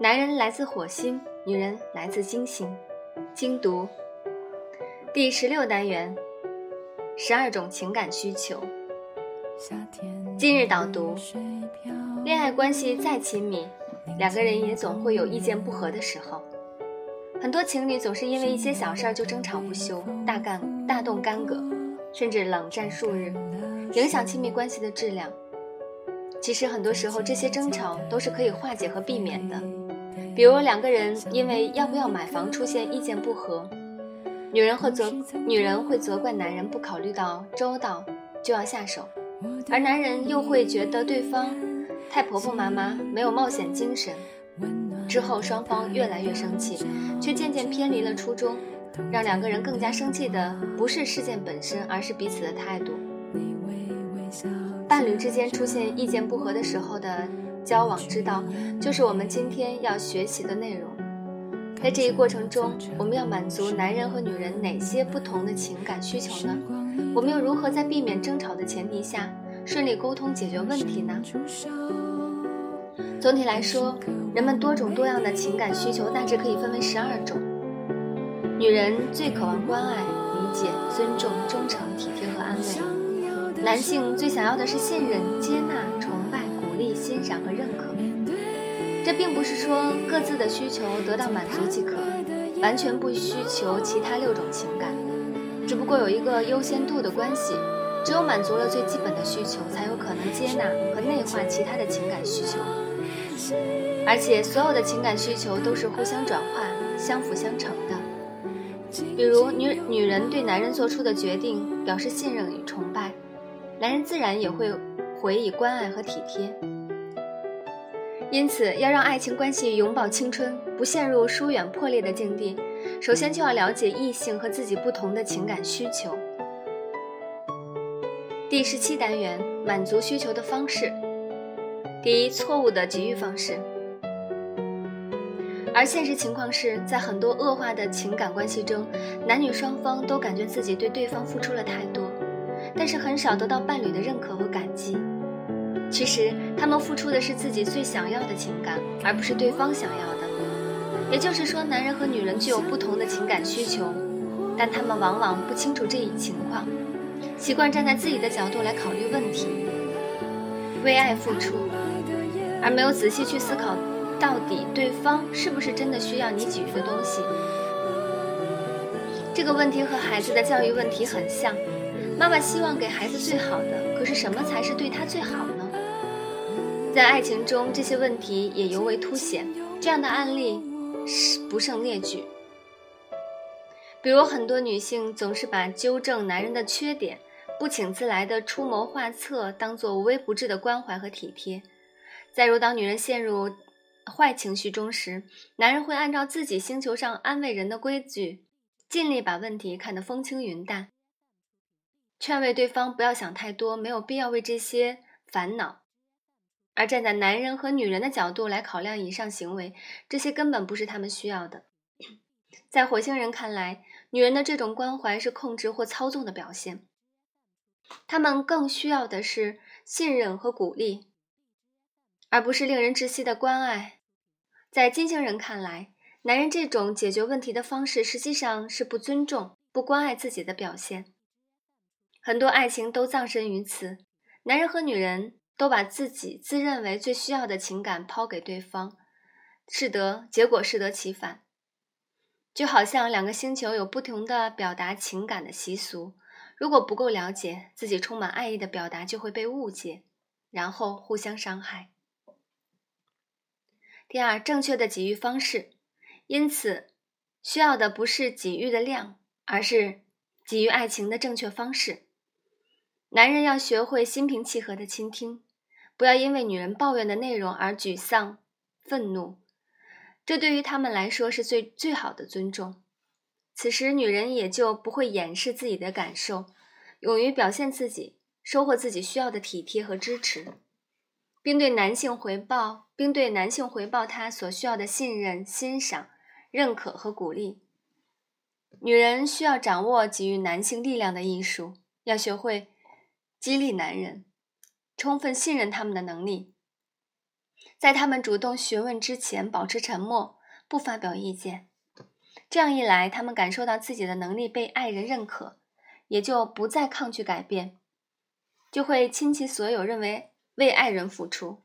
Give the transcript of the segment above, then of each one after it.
男人来自火星，女人来自金星。精读第十六单元：十二种情感需求。今日导读：恋爱关系再亲密，两个人也总会有意见不合的时候。很多情侣总是因为一些小事儿就争吵不休，大干大动干戈，甚至冷战数日，影响亲密关系的质量。其实很多时候，这些争吵都是可以化解和避免的。比如两个人因为要不要买房出现意见不合，女人会责女人会责怪男人不考虑到周到就要下手，而男人又会觉得对方太婆婆妈妈，没有冒险精神。之后双方越来越生气，却渐渐偏离了初衷。让两个人更加生气的不是事件本身，而是彼此的态度。伴侣之间出现意见不合的时候的交往之道，就是我们今天要学习的内容。在这一过程中，我们要满足男人和女人哪些不同的情感需求呢？我们又如何在避免争吵的前提下，顺利沟通解决问题呢？总体来说，人们多种多样的情感需求大致可以分为十二种。女人最渴望关爱、理解、尊重、忠诚、体贴和安慰。男性最想要的是信任、接纳、崇拜、鼓励、欣赏和认可。这并不是说各自的需求得到满足即可，完全不需求其他六种情感，只不过有一个优先度的关系。只有满足了最基本的需求，才有可能接纳和内化其他的情感需求。而且，所有的情感需求都是互相转化、相辅相成的。比如，女女人对男人做出的决定表示信任与崇拜。男人自然也会回以关爱和体贴，因此要让爱情关系永葆青春，不陷入疏远破裂的境地，首先就要了解异性和自己不同的情感需求。第十七单元满足需求的方式，第一，错误的给予方式。而现实情况是在很多恶化的情感关系中，男女双方都感觉自己对对方付出了太多。但是很少得到伴侣的认可和感激。其实他们付出的是自己最想要的情感，而不是对方想要的。也就是说，男人和女人具有不同的情感需求，但他们往往不清楚这一情况，习惯站在自己的角度来考虑问题，为爱付出，而没有仔细去思考到底对方是不是真的需要你给予的东西。这个问题和孩子的教育问题很像。妈妈希望给孩子最好的，可是什么才是对他最好呢？在爱情中，这些问题也尤为凸显。这样的案例是不胜列举。比如，很多女性总是把纠正男人的缺点、不请自来的出谋划策当做无微不至的关怀和体贴。再如，当女人陷入坏情绪中时，男人会按照自己星球上安慰人的规矩，尽力把问题看得风轻云淡。劝慰对方不要想太多，没有必要为这些烦恼。而站在男人和女人的角度来考量以上行为，这些根本不是他们需要的。在火星人看来，女人的这种关怀是控制或操纵的表现，他们更需要的是信任和鼓励，而不是令人窒息的关爱。在金星人看来，男人这种解决问题的方式实际上是不尊重、不关爱自己的表现。很多爱情都葬身于此，男人和女人都把自己自认为最需要的情感抛给对方，适得结果适得其反。就好像两个星球有不同的表达情感的习俗，如果不够了解自己充满爱意的表达，就会被误解，然后互相伤害。第二，正确的给予方式，因此需要的不是给予的量，而是给予爱情的正确方式。男人要学会心平气和的倾听，不要因为女人抱怨的内容而沮丧、愤怒，这对于他们来说是最最好的尊重。此时，女人也就不会掩饰自己的感受，勇于表现自己，收获自己需要的体贴和支持，并对男性回报，并对男性回报他所需要的信任、欣赏、认可和鼓励。女人需要掌握给予男性力量的艺术，要学会。激励男人，充分信任他们的能力，在他们主动询问之前保持沉默，不发表意见。这样一来，他们感受到自己的能力被爱人认可，也就不再抗拒改变，就会倾其所有，认为为爱人付出。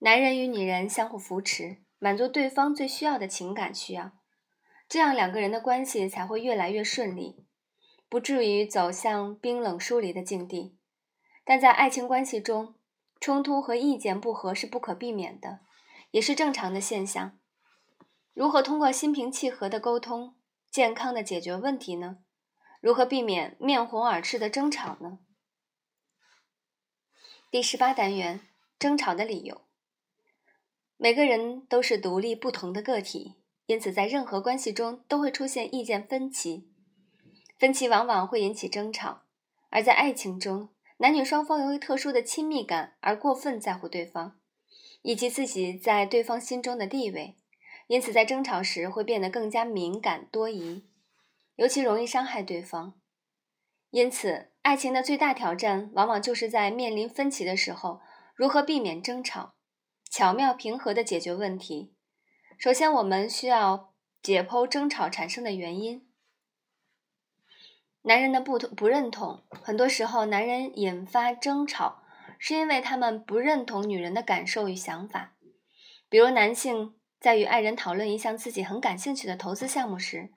男人与女人相互扶持，满足对方最需要的情感需要，这样两个人的关系才会越来越顺利，不至于走向冰冷疏离的境地。但在爱情关系中，冲突和意见不合是不可避免的，也是正常的现象。如何通过心平气和的沟通，健康的解决问题呢？如何避免面红耳赤的争吵呢？第十八单元：争吵的理由。每个人都是独立不同的个体，因此在任何关系中都会出现意见分歧，分歧往往会引起争吵。而在爱情中，男女双方由于特殊的亲密感而过分在乎对方，以及自己在对方心中的地位。因此，在争吵时会变得更加敏感多疑，尤其容易伤害对方。因此，爱情的最大挑战往往就是在面临分歧的时候，如何避免争吵，巧妙平和地解决问题。首先，我们需要解剖争吵产生的原因。男人的不同不认同，很多时候，男人引发争吵，是因为他们不认同女人的感受与想法，比如男性。在与爱人讨论一项自己很感兴趣的投资项目时，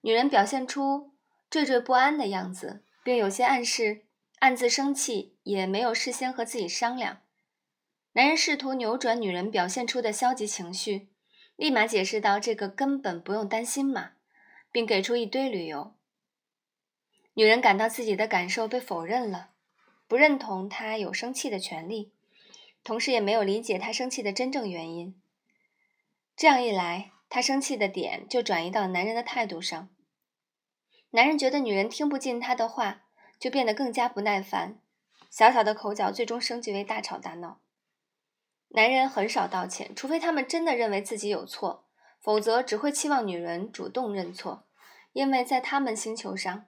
女人表现出惴惴不安的样子，并有些暗示暗自生气，也没有事先和自己商量。男人试图扭转女人表现出的消极情绪，立马解释道：“这个根本不用担心嘛，并给出一堆理由。女人感到自己的感受被否认了，不认同他有生气的权利，同时也没有理解他生气的真正原因。这样一来，他生气的点就转移到男人的态度上。男人觉得女人听不进他的话，就变得更加不耐烦。小小的口角最终升级为大吵大闹。男人很少道歉，除非他们真的认为自己有错，否则只会期望女人主动认错。因为在他们星球上，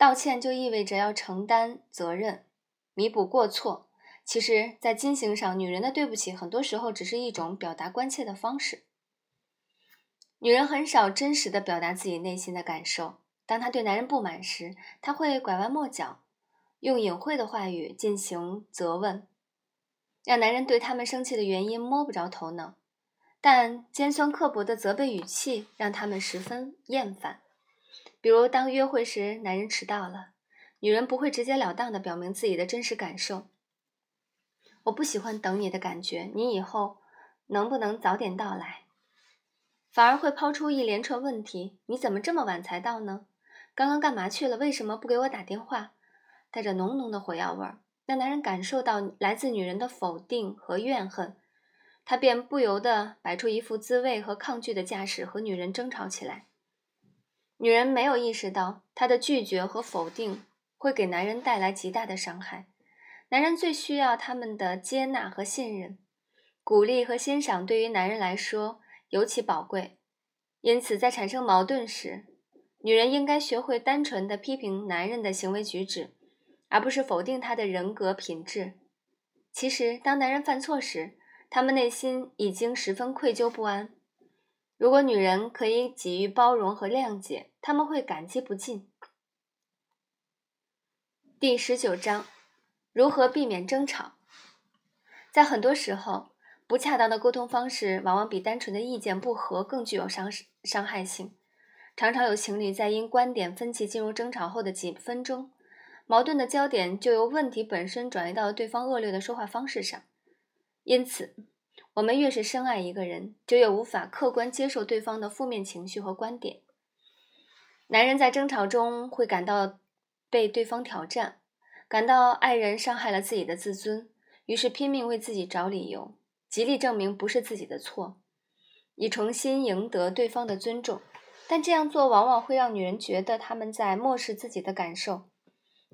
道歉就意味着要承担责任，弥补过错。其实，在金星上，女人的对不起很多时候只是一种表达关切的方式。女人很少真实的表达自己内心的感受。当她对男人不满时，她会拐弯抹角，用隐晦的话语进行责问，让男人对他们生气的原因摸不着头脑。但尖酸刻薄的责备语气让他们十分厌烦。比如，当约会时男人迟到了，女人不会直截了当的表明自己的真实感受：“我不喜欢等你的感觉，你以后能不能早点到来？”反而会抛出一连串问题：你怎么这么晚才到呢？刚刚干嘛去了？为什么不给我打电话？带着浓浓的火药味儿，让男人感受到来自女人的否定和怨恨，他便不由得摆出一副自卫和抗拒的架势，和女人争吵起来。女人没有意识到，她的拒绝和否定会给男人带来极大的伤害。男人最需要他们的接纳和信任，鼓励和欣赏对于男人来说。尤其宝贵，因此在产生矛盾时，女人应该学会单纯的批评男人的行为举止，而不是否定他的人格品质。其实，当男人犯错时，他们内心已经十分愧疚不安。如果女人可以给予包容和谅解，他们会感激不尽。第十九章：如何避免争吵？在很多时候。不恰当的沟通方式，往往比单纯的意见不合更具有伤伤害性。常常有情侣在因观点分歧进入争吵后的几分钟，矛盾的焦点就由问题本身转移到对方恶劣的说话方式上。因此，我们越是深爱一个人，就越无法客观接受对方的负面情绪和观点。男人在争吵中会感到被对方挑战，感到爱人伤害了自己的自尊，于是拼命为自己找理由。极力证明不是自己的错，以重新赢得对方的尊重，但这样做往往会让女人觉得他们在漠视自己的感受，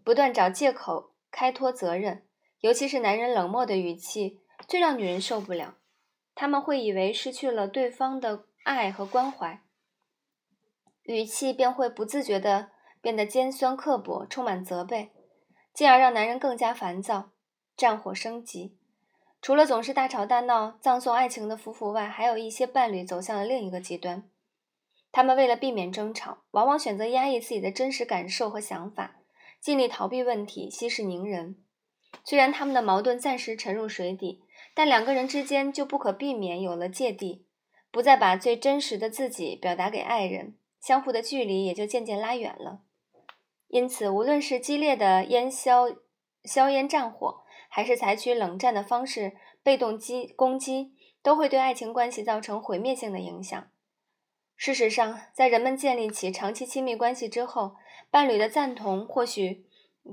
不断找借口开脱责任。尤其是男人冷漠的语气，最让女人受不了。他们会以为失去了对方的爱和关怀，语气便会不自觉地变得尖酸刻薄，充满责备，进而让男人更加烦躁，战火升级。除了总是大吵大闹、葬送爱情的夫妇外，还有一些伴侣走向了另一个极端。他们为了避免争吵，往往选择压抑自己的真实感受和想法，尽力逃避问题，息事宁人。虽然他们的矛盾暂时沉入水底，但两个人之间就不可避免有了芥蒂，不再把最真实的自己表达给爱人，相互的距离也就渐渐拉远了。因此，无论是激烈的烟硝硝烟战火，还是采取冷战的方式被动击攻击，都会对爱情关系造成毁灭性的影响。事实上，在人们建立起长期亲密关系之后，伴侣的赞同或许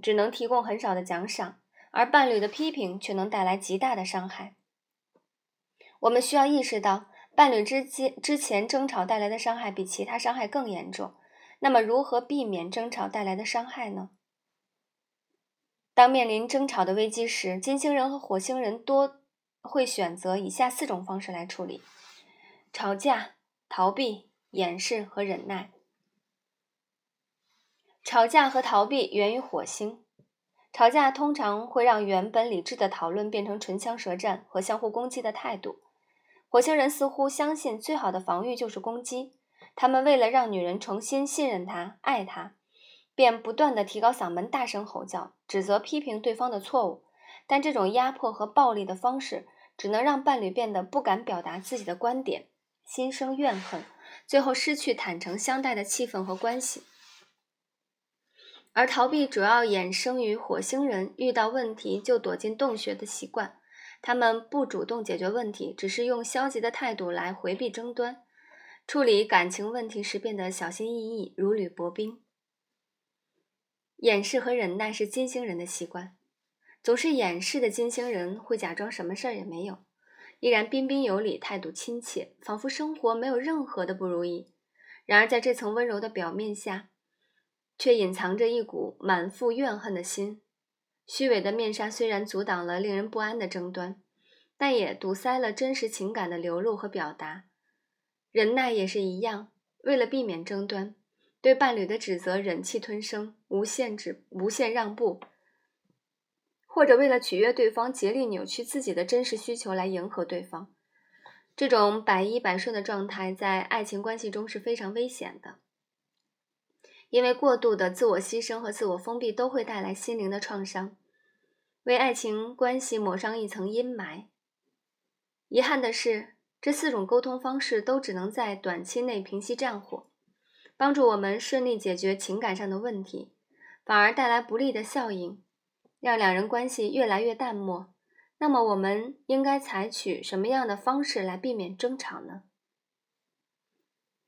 只能提供很少的奖赏，而伴侣的批评却能带来极大的伤害。我们需要意识到，伴侣之间之前争吵带来的伤害比其他伤害更严重。那么，如何避免争吵带来的伤害呢？当面临争吵的危机时，金星人和火星人多会选择以下四种方式来处理：吵架、逃避、掩饰和忍耐。吵架和逃避源于火星，吵架通常会让原本理智的讨论变成唇枪舌战和相互攻击的态度。火星人似乎相信最好的防御就是攻击，他们为了让女人重新信任他、爱他。便不断地提高嗓门，大声吼叫，指责、批评对方的错误。但这种压迫和暴力的方式，只能让伴侣变得不敢表达自己的观点，心生怨恨，最后失去坦诚相待的气氛和关系。而逃避主要衍生于火星人遇到问题就躲进洞穴的习惯，他们不主动解决问题，只是用消极的态度来回避争端，处理感情问题时变得小心翼翼，如履薄冰。掩饰和忍耐是金星人的习惯，总是掩饰的金星人会假装什么事儿也没有，依然彬彬有礼，态度亲切，仿佛生活没有任何的不如意。然而，在这层温柔的表面下，却隐藏着一股满腹怨恨的心。虚伪的面纱虽然阻挡了令人不安的争端，但也堵塞了真实情感的流露和表达。忍耐也是一样，为了避免争端。对伴侣的指责忍气吞声，无限制、无限让步，或者为了取悦对方竭力扭曲自己的真实需求来迎合对方，这种百依百顺的状态在爱情关系中是非常危险的，因为过度的自我牺牲和自我封闭都会带来心灵的创伤，为爱情关系抹上一层阴霾。遗憾的是，这四种沟通方式都只能在短期内平息战火。帮助我们顺利解决情感上的问题，反而带来不利的效应，让两人关系越来越淡漠。那么，我们应该采取什么样的方式来避免争吵呢？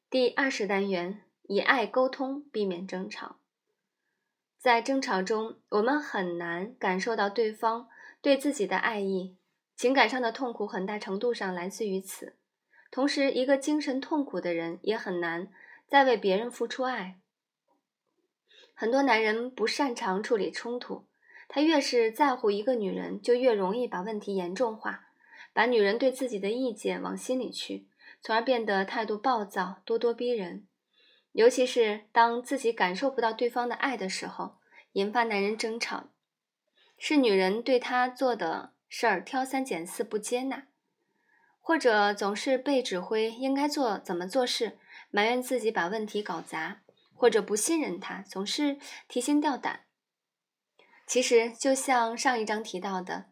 第二十单元：以爱沟通，避免争吵。在争吵中，我们很难感受到对方对自己的爱意，情感上的痛苦很大程度上来自于此。同时，一个精神痛苦的人也很难。再为别人付出爱，很多男人不擅长处理冲突，他越是在乎一个女人，就越容易把问题严重化，把女人对自己的意见往心里去，从而变得态度暴躁、咄咄逼人。尤其是当自己感受不到对方的爱的时候，引发男人争吵，是女人对他做的事儿挑三拣四、不接纳，或者总是被指挥应该做怎么做事。埋怨自己把问题搞砸，或者不信任他，总是提心吊胆。其实，就像上一章提到的，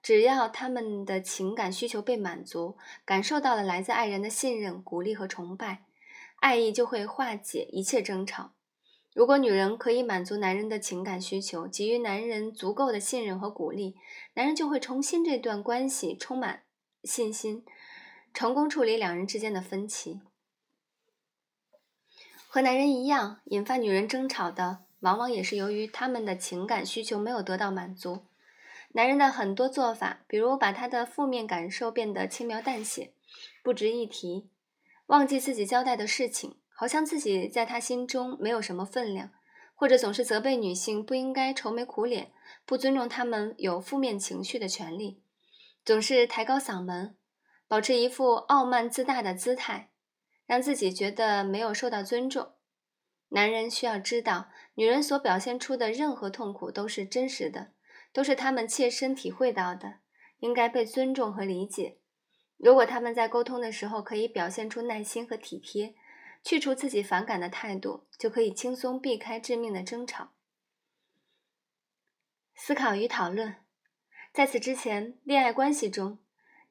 只要他们的情感需求被满足，感受到了来自爱人的信任、鼓励和崇拜，爱意就会化解一切争吵。如果女人可以满足男人的情感需求，给予男人足够的信任和鼓励，男人就会重新这段关系充满信心，成功处理两人之间的分歧。和男人一样，引发女人争吵的，往往也是由于他们的情感需求没有得到满足。男人的很多做法，比如把他的负面感受变得轻描淡写、不值一提，忘记自己交代的事情，好像自己在他心中没有什么分量，或者总是责备女性不应该愁眉苦脸，不尊重他们有负面情绪的权利，总是抬高嗓门，保持一副傲慢自大的姿态。让自己觉得没有受到尊重。男人需要知道，女人所表现出的任何痛苦都是真实的，都是他们切身体会到的，应该被尊重和理解。如果他们在沟通的时候可以表现出耐心和体贴，去除自己反感的态度，就可以轻松避开致命的争吵。思考与讨论，在此之前，恋爱关系中，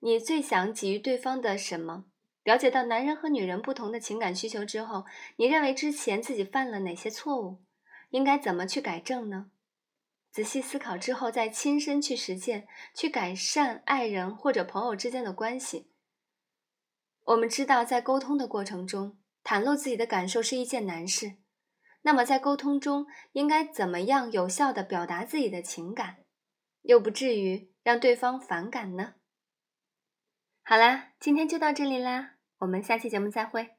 你最想给予对方的什么？了解到男人和女人不同的情感需求之后，你认为之前自己犯了哪些错误？应该怎么去改正呢？仔细思考之后，再亲身去实践，去改善爱人或者朋友之间的关系。我们知道，在沟通的过程中，袒露自己的感受是一件难事。那么，在沟通中，应该怎么样有效的表达自己的情感，又不至于让对方反感呢？好啦，今天就到这里啦，我们下期节目再会。